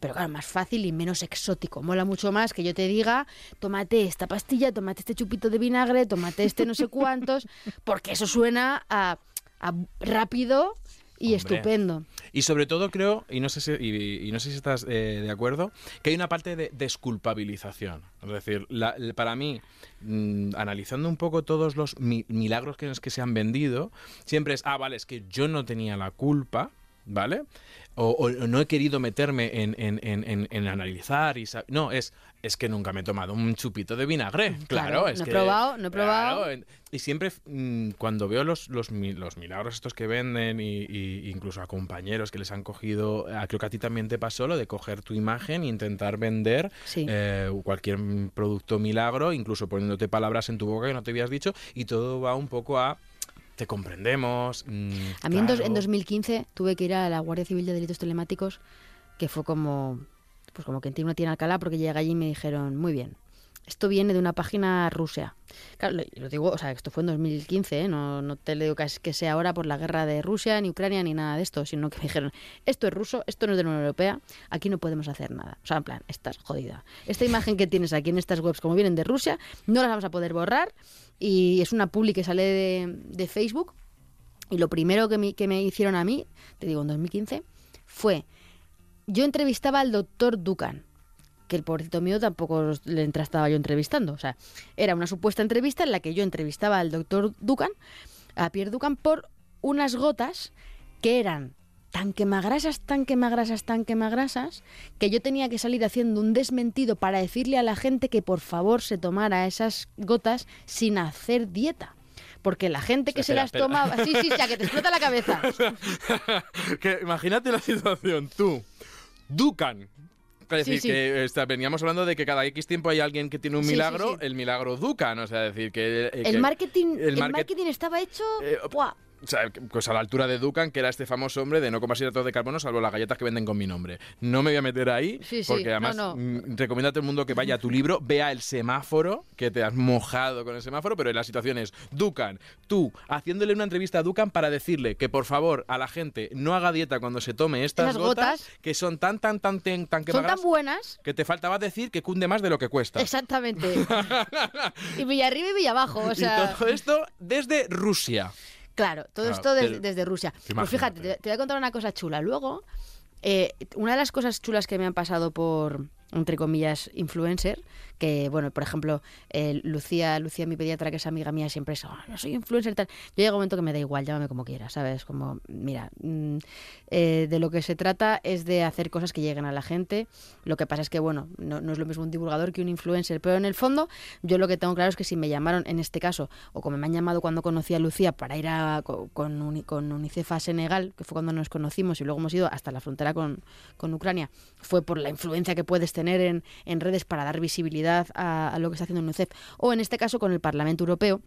Pero claro, más fácil y menos exótico. Mola mucho más que yo te diga, tómate esta pastilla, tómate este chupito de vinagre, tómate este no sé cuántos, porque eso suena a, a rápido y Hombre. estupendo. Y sobre todo creo, y no sé si, y, y no sé si estás eh, de acuerdo, que hay una parte de desculpabilización. Es decir, la- para mí, mm, analizando un poco todos los mi- milagros que, que se han vendido, siempre es, ah, vale, es que yo no tenía la culpa, ¿vale? O, o no he querido meterme en, en- en- en- analizar y No, es, es que nunca me he tomado un chupito de vinagre. Claro, Claro, es no he probado, no he probado. claro, y siempre mm, cuando veo los, los, los milagros estos que venden y, y incluso a compañeros que les han cogido, creo que a ti también te pasó lo de coger tu imagen e intentar vender Sí. eh, cualquier producto milagro, incluso poniéndote palabras en tu boca que no te habías dicho y todo va un poco a te comprendemos. mm, A mí en, dos- en claro. 2015 tuve que ir a la Guardia Civil de Delitos Telemáticos, que fue como, pues como que en una tiene Alcalá, porque llegué allí y me dijeron, muy bien, esto viene de una página rusa. Claro, lo, lo digo, o sea, esto fue en 2015, ¿eh? no, no te digo que, es- que sea ahora por la guerra de Rusia, ni Ucrania, ni nada de esto, sino que me dijeron, esto es ruso, esto no es de la Unión Europea, aquí no podemos hacer nada. O sea, en plan, estás jodida. Esta imagen que tienes aquí en estas webs, como vienen de Rusia, no las vamos a poder borrar y es una publi que sale de, Facebook y lo primero que me, que me hicieron a mí, te digo, en 2015, fue, yo entrevistaba al doctor Dukan, que el pobrecito mío tampoco le estaba yo entrevistando. O sea, era una supuesta entrevista en la que yo entrevistaba al doctor Dukan, a Pierre Dukan, por unas gotas que eran tan quemagrasas, tan quemagrasas, tan quemagrasas, que yo tenía que salir haciendo un desmentido para decirle a la gente que por favor se tomara esas gotas sin hacer dieta. Porque la gente que Espera, se las espera. tomaba... Sí, sí, ya que te explota la cabeza. que imagínate la situación, tú, Dukan. Es decir, sí. que está- veníamos hablando de que cada X tiempo hay alguien que tiene un milagro, sí. el milagro Dukan, o sea, decir que... eh, que- El marketing, el el market- marketing estaba hecho... Eh. O sea, que- pues a la altura de Dukan, que era este famoso hombre de no comer hidratos de carbono, salvo las galletas que venden con mi nombre. No me voy a meter ahí, Sí, sí, porque además no, no. mm, recomiendo a todo el mundo que vaya a tu libro, vea el semáforo, que te has mojado con el semáforo, pero la situación es Dukan, tú, haciéndole una entrevista a Dukan para decirle que por favor a la gente no haga dieta cuando se tome estas gotas, gotas. que son tan, tan, tan, tan, tan Son quemadas tan buenas... que te faltaba decir que cunde más de lo que cuesta. Exactamente. y Villa arriba y Villa abajo, o sea... y todo esto desde Rusia. Claro, todo Ah, esto desde Rusia. Pues fíjate, te, te voy a contar una cosa chula. Luego, eh, una de las cosas chulas que me han pasado por, entre comillas, influencer, que, bueno, por ejemplo, eh, Lucía, Lucía, mi pediatra, que es amiga mía, siempre es, "Ah, yo soy influencer tal. Yo llega un momento que me da igual, llámame como quieras, ¿sabes? Como, mira, mm, eh, de lo que se trata es de hacer cosas que lleguen a la gente. Lo que pasa es que, bueno, no, no es lo mismo un divulgador que un influencer, pero en el fondo, yo lo que tengo claro es que si me llamaron en este caso, o como me han llamado cuando conocí a Lucía para ir a, co- con, Uni- con UNICEF a Senegal, que fue cuando nos conocimos y luego hemos ido hasta la frontera con, con Ucrania, fue por la influencia que puedes tener en, en redes para dar visibilidad a, lo que está haciendo UNICEF, o en este caso con el Parlamento Europeo.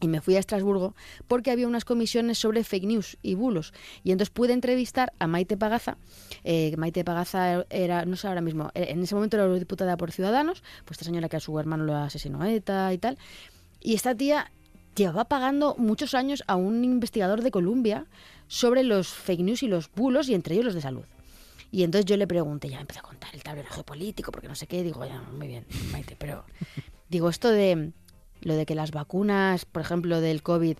Y me fui a Estrasburgo porque había unas comisiones sobre fake news y bulos. Y entonces pude entrevistar a Maite Pagaza. Eh, Maite Pagaza era, no sé ahora mismo, eh, en ese momento era eurodiputada por Ciudadanos, pues esta señora que a su hermano lo asesinó ETA y tal. Y esta tía llevaba pagando muchos años a un investigador de Colombia sobre los fake news y los bulos, y entre ellos los de salud. Y entonces yo le pregunté, ya me empecé a contar el tablero geopolítico, porque no sé qué, digo, ya, muy bien, Maite, pero digo, esto de lo de que las vacunas, por ejemplo, del COVID,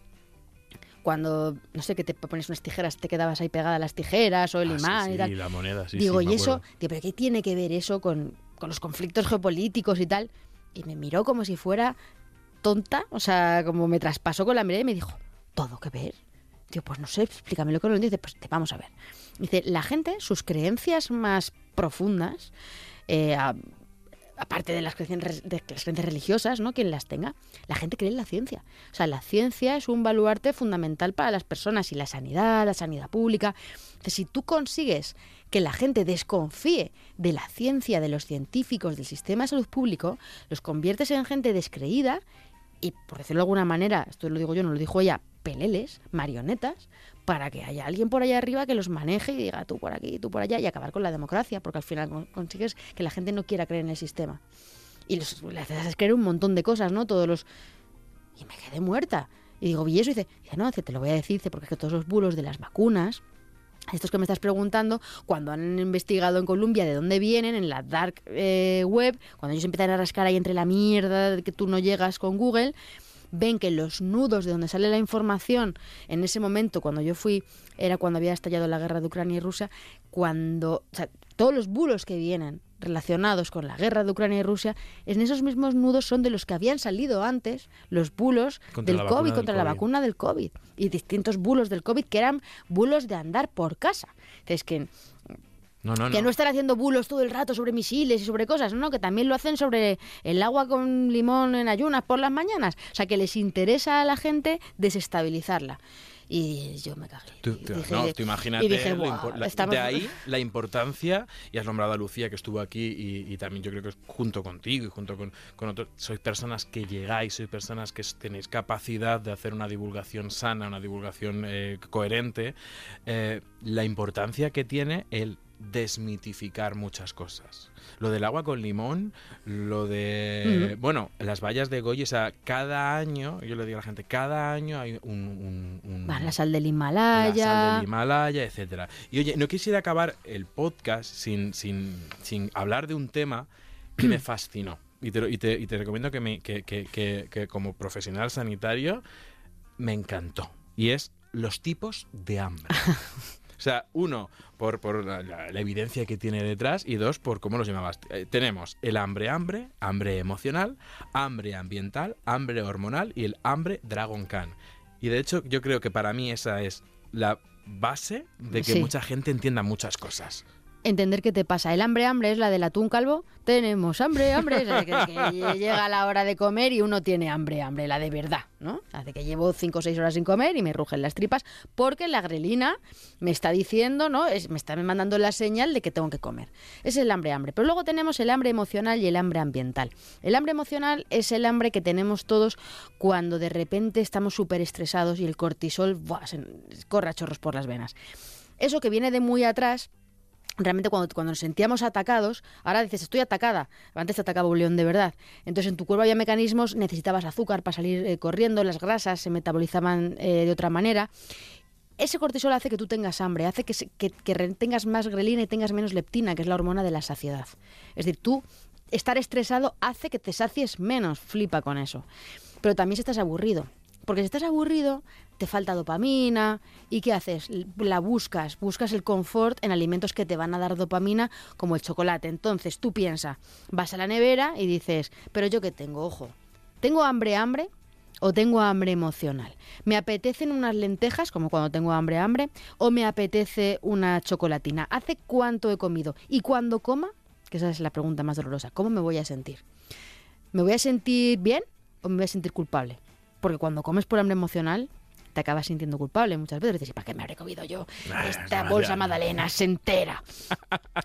cuando, no sé, que te pones unas tijeras, te quedabas ahí pegadas las tijeras o el Ah, imán sí, y tal. la moneda, sí, digo, sí, ¿y eso? Digo, ¿pero qué tiene que ver eso con, con los conflictos geopolíticos y tal? Y me miró como si fuera tonta, o sea, como me traspasó con la mirada y me dijo, ¿todo que ver? Digo, pues no sé, explícamelo con lo dice, pues te vamos a ver. Dice, la gente, sus creencias más profundas, eh, aparte de las, creencias, religiosas, ¿no? Quien las tenga, la gente cree en la ciencia. O sea, la ciencia es un baluarte fundamental para las personas y la sanidad, la sanidad pública. Si tú consigues que la gente desconfíe de la ciencia, de los científicos, del sistema de salud público, los conviertes en gente descreída y, por decirlo de alguna manera, esto lo digo yo, no lo dijo ella, peleles, marionetas, para que haya alguien por allá arriba que los maneje y diga tú por aquí, tú por allá y acabar con la democracia, porque al final con- consigues que la gente no quiera creer en el sistema. Y los, le haces creer un montón de cosas, ¿no? Todos los... Y me quedé muerta. Y digo, ¿y eso? Y dice, dice, no, te lo voy a decir, porque es que todos los bulos de las vacunas, estos que me estás preguntando, cuando han investigado en Colombia de dónde vienen, en la dark eh, web, cuando ellos empiezan a rascar ahí entre la mierda que tú no llegas con Google, ven que los nudos de donde sale la información en ese momento, cuando yo fui, era cuando había estallado la guerra de Ucrania y Rusia, cuando o sea, todos los bulos que vienen relacionados con la guerra de Ucrania y Rusia, en esos mismos nudos son de los que habían salido antes los bulos Contra del COVID, del contra la COVID. vacuna del COVID, y distintos bulos del COVID que eran bulos de andar por casa. Entonces, que No, no, que no están haciendo bulos todo el rato sobre misiles y sobre cosas, no, que también lo hacen sobre el agua con limón en ayunas por las mañanas. O sea, que les interesa a la gente desestabilizarla. Y yo me cagué. Tú, tú- dije- no, tú imagínate dije, lo "Buah, impor- la- estamos- de ahí la importancia, y has nombrado a Lucía que estuvo aquí y, y también yo creo que es junto contigo y junto con, con otros, sois personas que llegáis, sois personas que tenéis capacidad de hacer una divulgación sana, una divulgación eh, coherente, eh, la importancia que tiene el desmitificar muchas cosas. Lo del agua con limón, lo de... Bueno, las vallas de Goya, o sea, cada año, yo le digo a la gente, cada año hay un... un- la sal del la Himalaya. sal del Himalaya, etcétera. Y oye, no quisiera acabar el podcast sin, sin, sin hablar de un tema que me fascinó. Y te, y te- y te recomiendo que, me, que, que- que- que como profesional sanitario me encantó. Y es los tipos de hambre. O sea, uno, por, por la, la- la evidencia que tiene detrás y dos, por cómo los llamabas. Eh, tenemos el hambre-hambre, hambre emocional, hambre ambiental, hambre hormonal y el hambre Dragon Khan. Y de hecho, yo creo que para mí esa es la base de que Sí. mucha gente entienda muchas cosas. Entender qué te pasa. El hambre, hambre es la del atún calvo. Tenemos hambre, hambre. Es la de que, que llega la hora de comer y uno tiene hambre, hambre, la de verdad, ¿no? Hace que llevo cinco o seis horas sin comer y me rugen las tripas porque la grelina me está diciendo, ¿no? Es, me está mandando la señal de que tengo que comer. Ese es el hambre, hambre. Pero luego tenemos el hambre emocional y el hambre ambiental. El hambre emocional es el hambre que tenemos todos cuando de repente estamos súper estresados y el cortisol ¡buah! se- corre a chorros por las venas. Eso que viene de muy atrás realmente cuando, cuando nos sentíamos atacados, ahora dices, estoy atacada. Antes te atacaba un león de verdad. Entonces en tu cuerpo había mecanismos, necesitabas azúcar para salir eh, corriendo, las grasas se metabolizaban eh, de otra manera. Ese cortisol hace que tú tengas hambre, hace que, que, que tengas más grelina y tengas menos leptina, que es la hormona de la saciedad. Es decir, tú estar estresado hace que te sacies menos, flipa con eso. Pero también si estás aburrido. Porque si estás aburrido, te falta dopamina. ¿Y qué haces? La buscas. Buscas el confort en alimentos que te van a dar dopamina, como el chocolate. Entonces tú piensas, vas a la nevera y dices, pero yo qué tengo, ojo, ¿tengo hambre, hambre? ¿O tengo hambre emocional? ¿Me apetecen unas lentejas, como cuando tengo hambre, hambre? ¿O me apetece una chocolatina? ¿Hace cuánto he comido? Y cuando coma, que esa es la pregunta más dolorosa, ¿cómo me voy a sentir? ¿Me voy a sentir bien o me voy a sentir culpable? Porque cuando comes por hambre emocional, te acabas sintiendo culpable muchas veces. Dices, ¿para qué me habré comido yo esta bolsa magdalena se entera?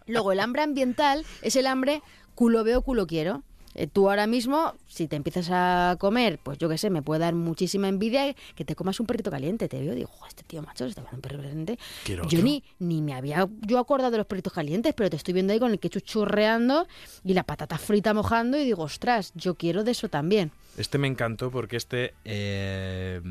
Luego, el hambre ambiental es el hambre culo veo, culo quiero. Eh, tú ahora mismo, si te empiezas a comer, pues yo qué sé, me puede dar muchísima envidia que te comas un perrito caliente. Te veo y digo, "Jo, este tío macho se está comiendo un perrito caliente. Quiero Yo otro. ni, ni me había yo acordado de los perritos calientes, pero te estoy viendo ahí con el ketchup churreando y la patata frita mojando y digo, ostras, yo quiero de eso también. Este me encantó porque este eh,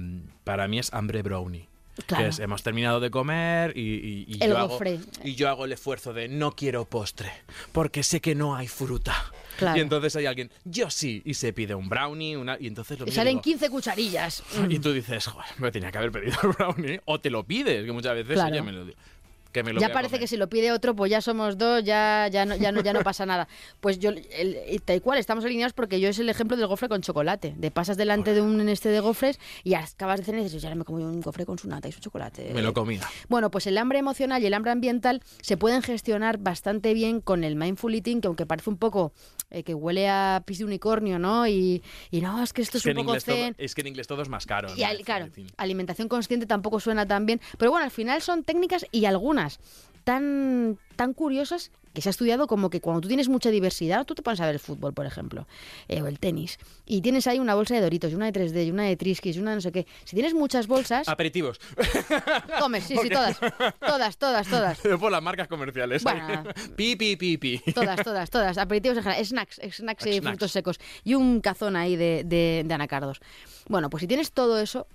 para mí es hambre brownie. Claro. Que es, hemos terminado de comer y, y- y El yo hago, y yo hago el esfuerzo de no quiero postre porque sé que no hay fruta. Claro. Y entonces hay alguien, yo sí, y se pide un brownie, una, y entonces lo Y salen digo, 15 cucharillas. Y tú dices, joder, me tenía que haber pedido el brownie. O te lo pides, que muchas veces, Claro. oye, me lo, que me lo ya parece que si lo pide otro, pues ya somos dos, ya, ya, no, ya, no, ya no pasa nada. Pues yo, el, tal cual, estamos alineados porque yo es el ejemplo del gofre con chocolate. De pasas delante de un este de gofres y acabas de cenar y dices, ya me comí un gofre con su nata y su chocolate. Me lo comía. Bueno, pues el hambre emocional y el hambre ambiental se pueden gestionar bastante bien con el mindful eating, que aunque parece un poco eh, que huele a pis de unicornio, ¿no? Y, y no, es que esto es, que un poco todo- es que en inglés todo es más caro. Y claro, alimentación consciente tampoco suena tan bien. Pero bueno, al final son técnicas y algunas tan, tan curiosas que se ha estudiado como que cuando tú tienes mucha diversidad, tú te pones a ver el fútbol, por ejemplo, eh, o el tenis, y tienes ahí una bolsa de Doritos, y una de 3D, y una de Trisquis, y una de no sé qué. Si tienes muchas bolsas, Aperitivos. comes, sí, sí, todas, todas, todas, todas. Por las marcas comerciales. Bueno. pi, pi, pi, pi. Todas, todas, todas. Aperitivos en general. Snacks, snacks y Snacks. frutos secos. Y un cazón ahí de, de- de anacardos. Bueno, pues si tienes todo eso,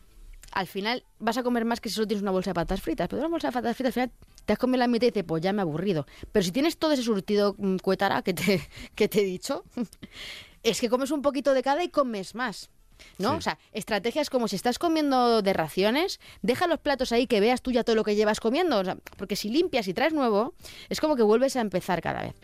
al final vas a comer más que si solo tienes una bolsa de patatas fritas. Pero una bolsa de patatas fritas, al final te has comido la mitad y dices, pues ya me he aburrido. Pero si tienes todo ese surtido mm, cuetara que te, que te he dicho, es que comes un poquito de cada y comes más. ¿no? Sí. O sea, estrategias como si estás comiendo de raciones, deja los platos ahí que veas tú ya todo lo que llevas comiendo. o sea, porque si limpias y traes nuevo, es como que vuelves a empezar cada vez.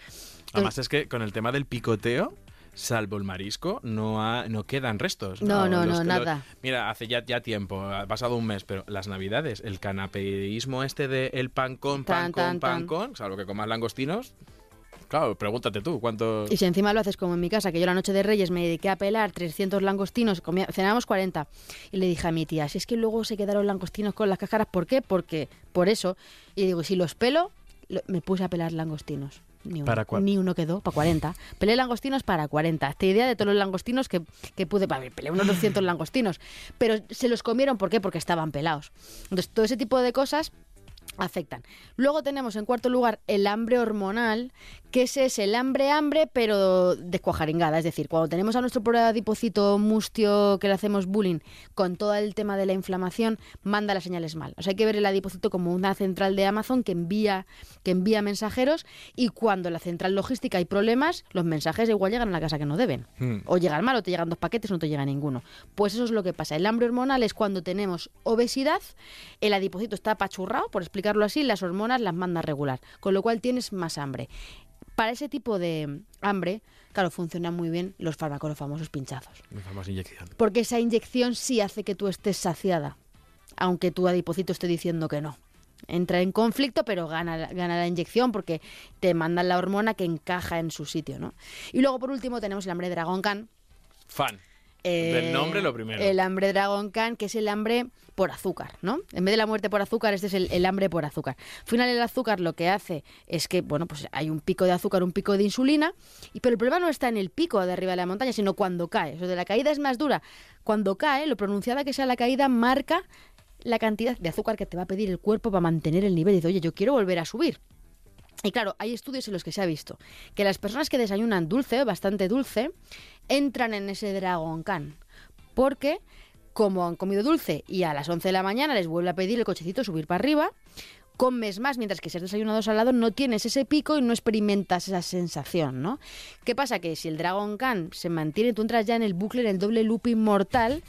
Además es que con el tema del picoteo, salvo el marisco, no, ha- no quedan restos. No, no, Los no, que- nada. mira, hace ya, ya tiempo, ha pasado un mes, pero las navidades, el canapeísmo este de el pan con, pan Tan, con, tan, pan tan. con, salvo que comas langostinos, claro, pregúntate tú, ¿cuánto...? Y si encima lo haces como en mi casa, que yo la noche de Reyes me dediqué a pelar 300 langostinos, comía, cenábamos 40. Y le dije a mi tía, si es que luego se quedaron langostinos con las cáscaras, ¿por qué? Porque, por eso. Y digo, si los pelo, lo- me puse a pelar langostinos. Ni ni uno quedó, para 40. Pelé langostinos para 40. Esta idea de todos los langostinos que, que pude. A ver, pelé unos 200 langostinos. Pero se los comieron, ¿por qué? Porque estaban pelados. Entonces, todo ese tipo de cosas afectan. Luego tenemos en cuarto lugar el hambre hormonal, que ese es el hambre hambre pero descuajaringada, es decir, cuando tenemos a nuestro adipocito mustio que le hacemos bullying con todo el tema de la inflamación, manda las señales mal. O sea, hay que ver el adipocito como una central de Amazon que envía que envía mensajeros y cuando en la central logística hay problemas, los mensajes igual llegan a la casa que no deben. Hmm. O llegan mal, o te llegan dos paquetes, o no te llega ninguno. Pues eso es lo que pasa. El hambre hormonal es cuando tenemos obesidad, el adipocito está apachurrado, por explicarlo así, las hormonas las manda a regular, con lo cual tienes más hambre. Para ese tipo de hambre, claro, funcionan muy bien los fármacos, los famosos pinchazos. Famosa inyección. Porque esa inyección sí hace que tú estés saciada, aunque tu adipocito esté diciendo que no. Entra en conflicto, pero gana, gana la inyección porque te mandan la hormona que encaja en su sitio, ¿no? Y luego, por último, tenemos el hambre Dragon Khan, Fan. Eh, Del nombre lo primero. El hambre Dragon Khan, que es el hambre por azúcar, ¿no? En vez de la muerte por azúcar, este es el, el hambre por azúcar. Al final, el azúcar lo que hace es que, bueno, pues hay un pico de azúcar, un pico de insulina, y pero el problema no está en el pico de arriba de la montaña, sino cuando cae. O sea, de la caída es más dura. Cuando cae, lo pronunciada que sea la caída marca la cantidad de azúcar que te va a pedir el cuerpo para mantener el nivel. Y dice, oye, yo quiero volver a subir. Y claro, hay estudios en los que se ha visto que las personas que desayunan dulce, bastante dulce, entran en ese Dragon Khan. Porque, como han comido dulce y a las 11 de la mañana les vuelve a pedir el cochecito subir para arriba, comes más, mientras que si has desayunado salado no tienes ese pico y no experimentas esa sensación, ¿no? ¿Qué pasa? Que si el Dragon Khan se mantiene, tú entras ya en el bucle, en el doble loop inmortal,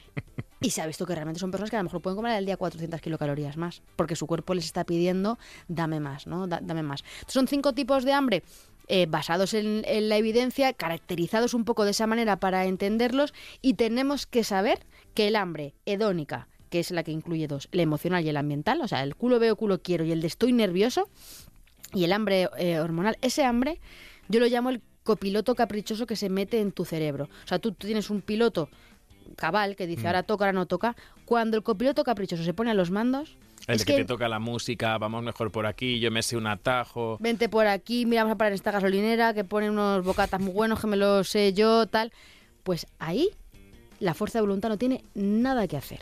y se ha visto que realmente son personas que a lo mejor pueden comer al día 400 kilocalorías más, porque su cuerpo les está pidiendo, dame más, ¿no? Da- dame más. Entonces, son cinco tipos de hambre eh, basados en, en la evidencia, caracterizados un poco de esa manera para entenderlos, y tenemos que saber que el hambre hedónica, que es la que incluye dos, el emocional y el ambiental, o sea, el culo veo, culo quiero y el de estoy nervioso, y el hambre eh, hormonal, ese hambre yo lo llamo el copiloto caprichoso que se mete en tu cerebro. O sea, tú, tú tienes un piloto cabal que dice Mm. ahora toca, ahora no toca. Cuando el copiloto caprichoso se pone a los mandos, El es que, te toca la música, vamos mejor por aquí, yo me sé un atajo. vente por aquí, mira, vamos a parar en esta gasolinera que pone unos bocatas muy buenos que me los sé yo, tal. Pues ahí la fuerza de voluntad no tiene nada que hacer.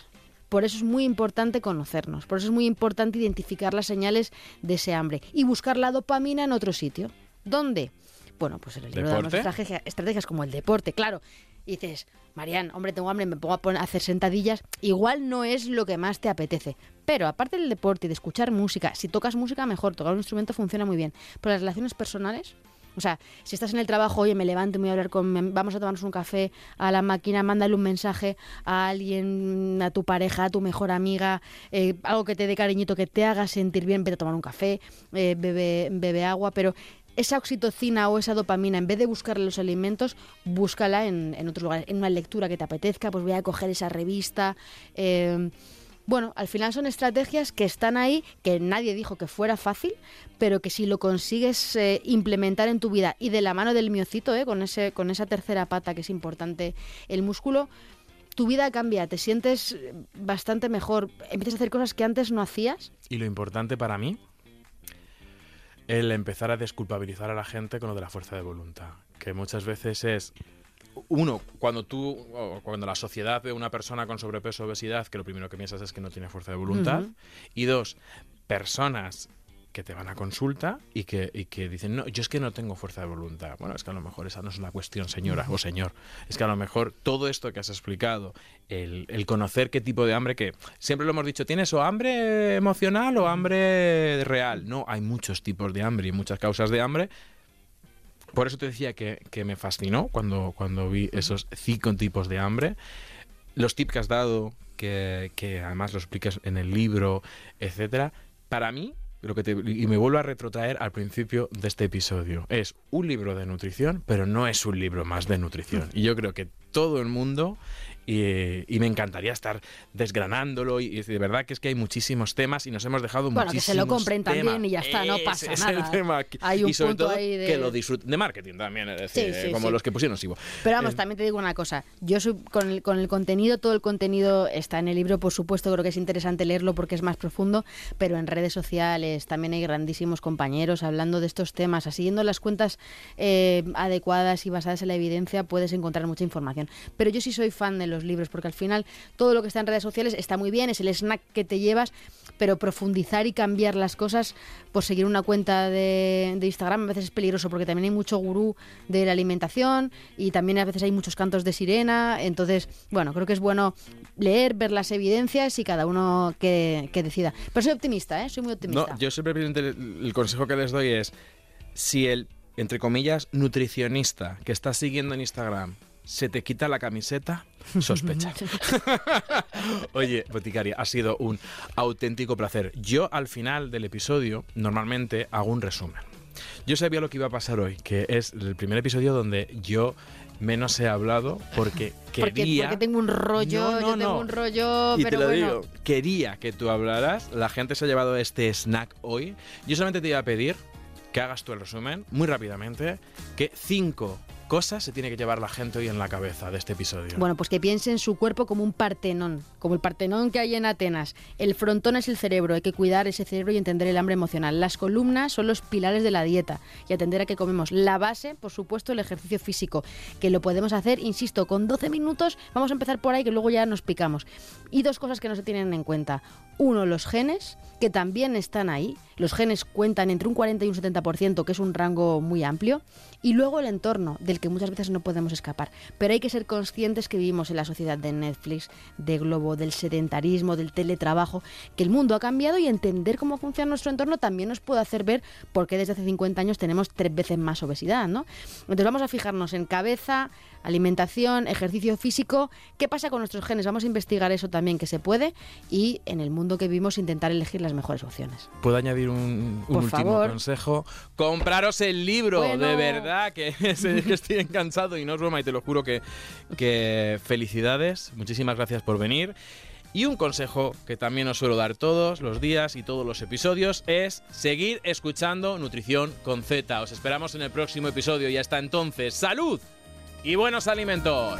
Por eso es muy importante conocernos, por eso es muy importante identificar las señales de ese hambre y buscar la dopamina en otro sitio. ¿Dónde? Bueno, pues en el libro damos ¿Deporte? estrategia- estrategias como el deporte, claro. Y dices, Marian, hombre, tengo hambre, me pongo a, poner- a hacer sentadillas. Igual no es lo que más te apetece. Pero aparte del deporte y de escuchar música, si tocas música mejor, tocar un instrumento funciona muy bien. Pero las relaciones personales, o sea, si estás en el trabajo, oye, me levanto y me voy a hablar con, vamos a tomarnos un café a la máquina, mándale un mensaje a alguien, a tu pareja, a tu mejor amiga, eh, algo que te dé cariñito, que te haga sentir bien, vete a tomar un café, eh, bebe, bebe agua, pero esa oxitocina o esa dopamina, en vez de buscarla los alimentos, búscala en, en otros lugares, en una lectura que te apetezca, pues voy a coger esa revista. eh, bueno, al final son estrategias que están ahí, que nadie dijo que fuera fácil, pero que si lo consigues eh, implementar en tu vida y de la mano del miocito, eh, con, ese, con esa tercera pata que es importante, el músculo, tu vida cambia, te sientes bastante mejor, empiezas a hacer cosas que antes no hacías. Y lo importante para mí, el empezar a desculpabilizar a la gente con lo de la fuerza de voluntad. Que muchas veces es, uno, cuando tú, o cuando la sociedad ve a una persona con sobrepeso o obesidad, que lo primero que piensas es que no tiene fuerza de voluntad. Y dos, personas que te van a consulta y que, y que dicen, no, yo es que no tengo fuerza de voluntad. Bueno, es que a lo mejor esa no es la cuestión, señora o señor. Es que a lo mejor todo esto que has explicado, el, el conocer qué tipo de hambre, que siempre lo hemos dicho, ¿tienes o hambre emocional o hambre real? No, hay muchos tipos de hambre y muchas causas de hambre. por eso te decía que, que me fascinó cuando, cuando vi esos cinco tipos de hambre. Los tips que has dado, que, que además los explicas en el libro, etcétera, para mí lo que y me vuelvo a retrotraer al principio de este episodio. Es un libro de nutrición, pero no es un libro más de nutrición. Y yo creo que todo el mundo, y, y me encantaría estar desgranándolo, y, y de verdad que es que hay muchísimos temas y nos hemos dejado Bueno, que se lo muchísimos compren también y ya está, no pasa es nada. el tema. que- Hay un y sobre punto todo ahí de- que lo disfruten. De marketing también, es decir, Sí, sí, como sí. los que pusieron Sibo. Pero vamos, Eh, también te digo una cosa. Yo soy con el, con el contenido, todo el contenido está en el libro, por supuesto, creo que es interesante leerlo porque es más profundo, pero en redes sociales también hay grandísimos compañeros hablando de estos temas. Siguiendo las cuentas eh, adecuadas y basadas en la evidencia puedes encontrar mucha información. Pero yo sí soy fan de los libros porque al final todo lo que está en redes sociales está muy bien, es el snack que te llevas, pero profundizar y cambiar las cosas por seguir una cuenta de, de Instagram a veces es peligroso porque también hay mucho gurú de la alimentación y también a veces hay muchos cantos de sirena. Entonces, bueno, creo que es bueno leer, ver las evidencias y cada uno que, que decida. Pero soy optimista, ¿eh? Soy muy optimista. No, yo simplemente el, el consejo que les doy es, si el, entre comillas, nutricionista que estás siguiendo en Instagram se te quita la camiseta, sospecha. Oye, Boticaria, ha sido un auténtico placer. Yo al final del episodio normalmente hago un resumen. Yo sabía lo que iba a pasar hoy, que es el primer episodio donde yo menos he hablado porque porque, quería... porque tengo un rollo, No, no, yo tengo no. un rollo, Y pero te lo bueno. digo, quería que tú hablaras. La gente se ha llevado este snack hoy. Yo solamente te iba a pedir que hagas tú el resumen muy rápidamente. Que cinco cosas se tiene que llevar la gente hoy en la cabeza de este episodio. Bueno, pues que piense en su cuerpo como un partenón, como el partenón que hay en Atenas. El frontón es el cerebro, hay que cuidar ese cerebro y entender el hambre emocional. Las columnas son los pilares de la dieta y atender a qué comemos. La base, por supuesto, el ejercicio físico, que lo podemos hacer, insisto, con 12 minutos. Vamos a empezar por ahí, que luego ya nos picamos. Y dos cosas que no se tienen en cuenta. Uno, los genes, que también están ahí. Los genes cuentan entre un 40 y un 70%, que es un rango muy amplio. Y luego el entorno, del que muchas veces no podemos escapar. Pero hay que ser conscientes que vivimos en la sociedad de Netflix, de Globo, del sedentarismo, del teletrabajo, que el mundo ha cambiado y entender cómo funciona nuestro entorno también nos puede hacer ver por qué desde hace 50 años tenemos tres veces más obesidad, ¿no? Entonces vamos a fijarnos en cabeza, alimentación, ejercicio físico, qué pasa con nuestros genes, vamos a investigar eso también que se puede y en el mundo que vivimos intentar elegir las mejores opciones. ¿Puedo añadir un, último favor. consejo? Compraros el libro, Bueno. de verdad, que, es- que estoy encantado y no es broma y te lo juro que, que felicidades. Muchísimas gracias por venir. Y un consejo que también os suelo dar todos los días y todos los episodios es seguir escuchando Nutrición con Z. Os esperamos en el próximo episodio y hasta entonces, salud y buenos alimentos.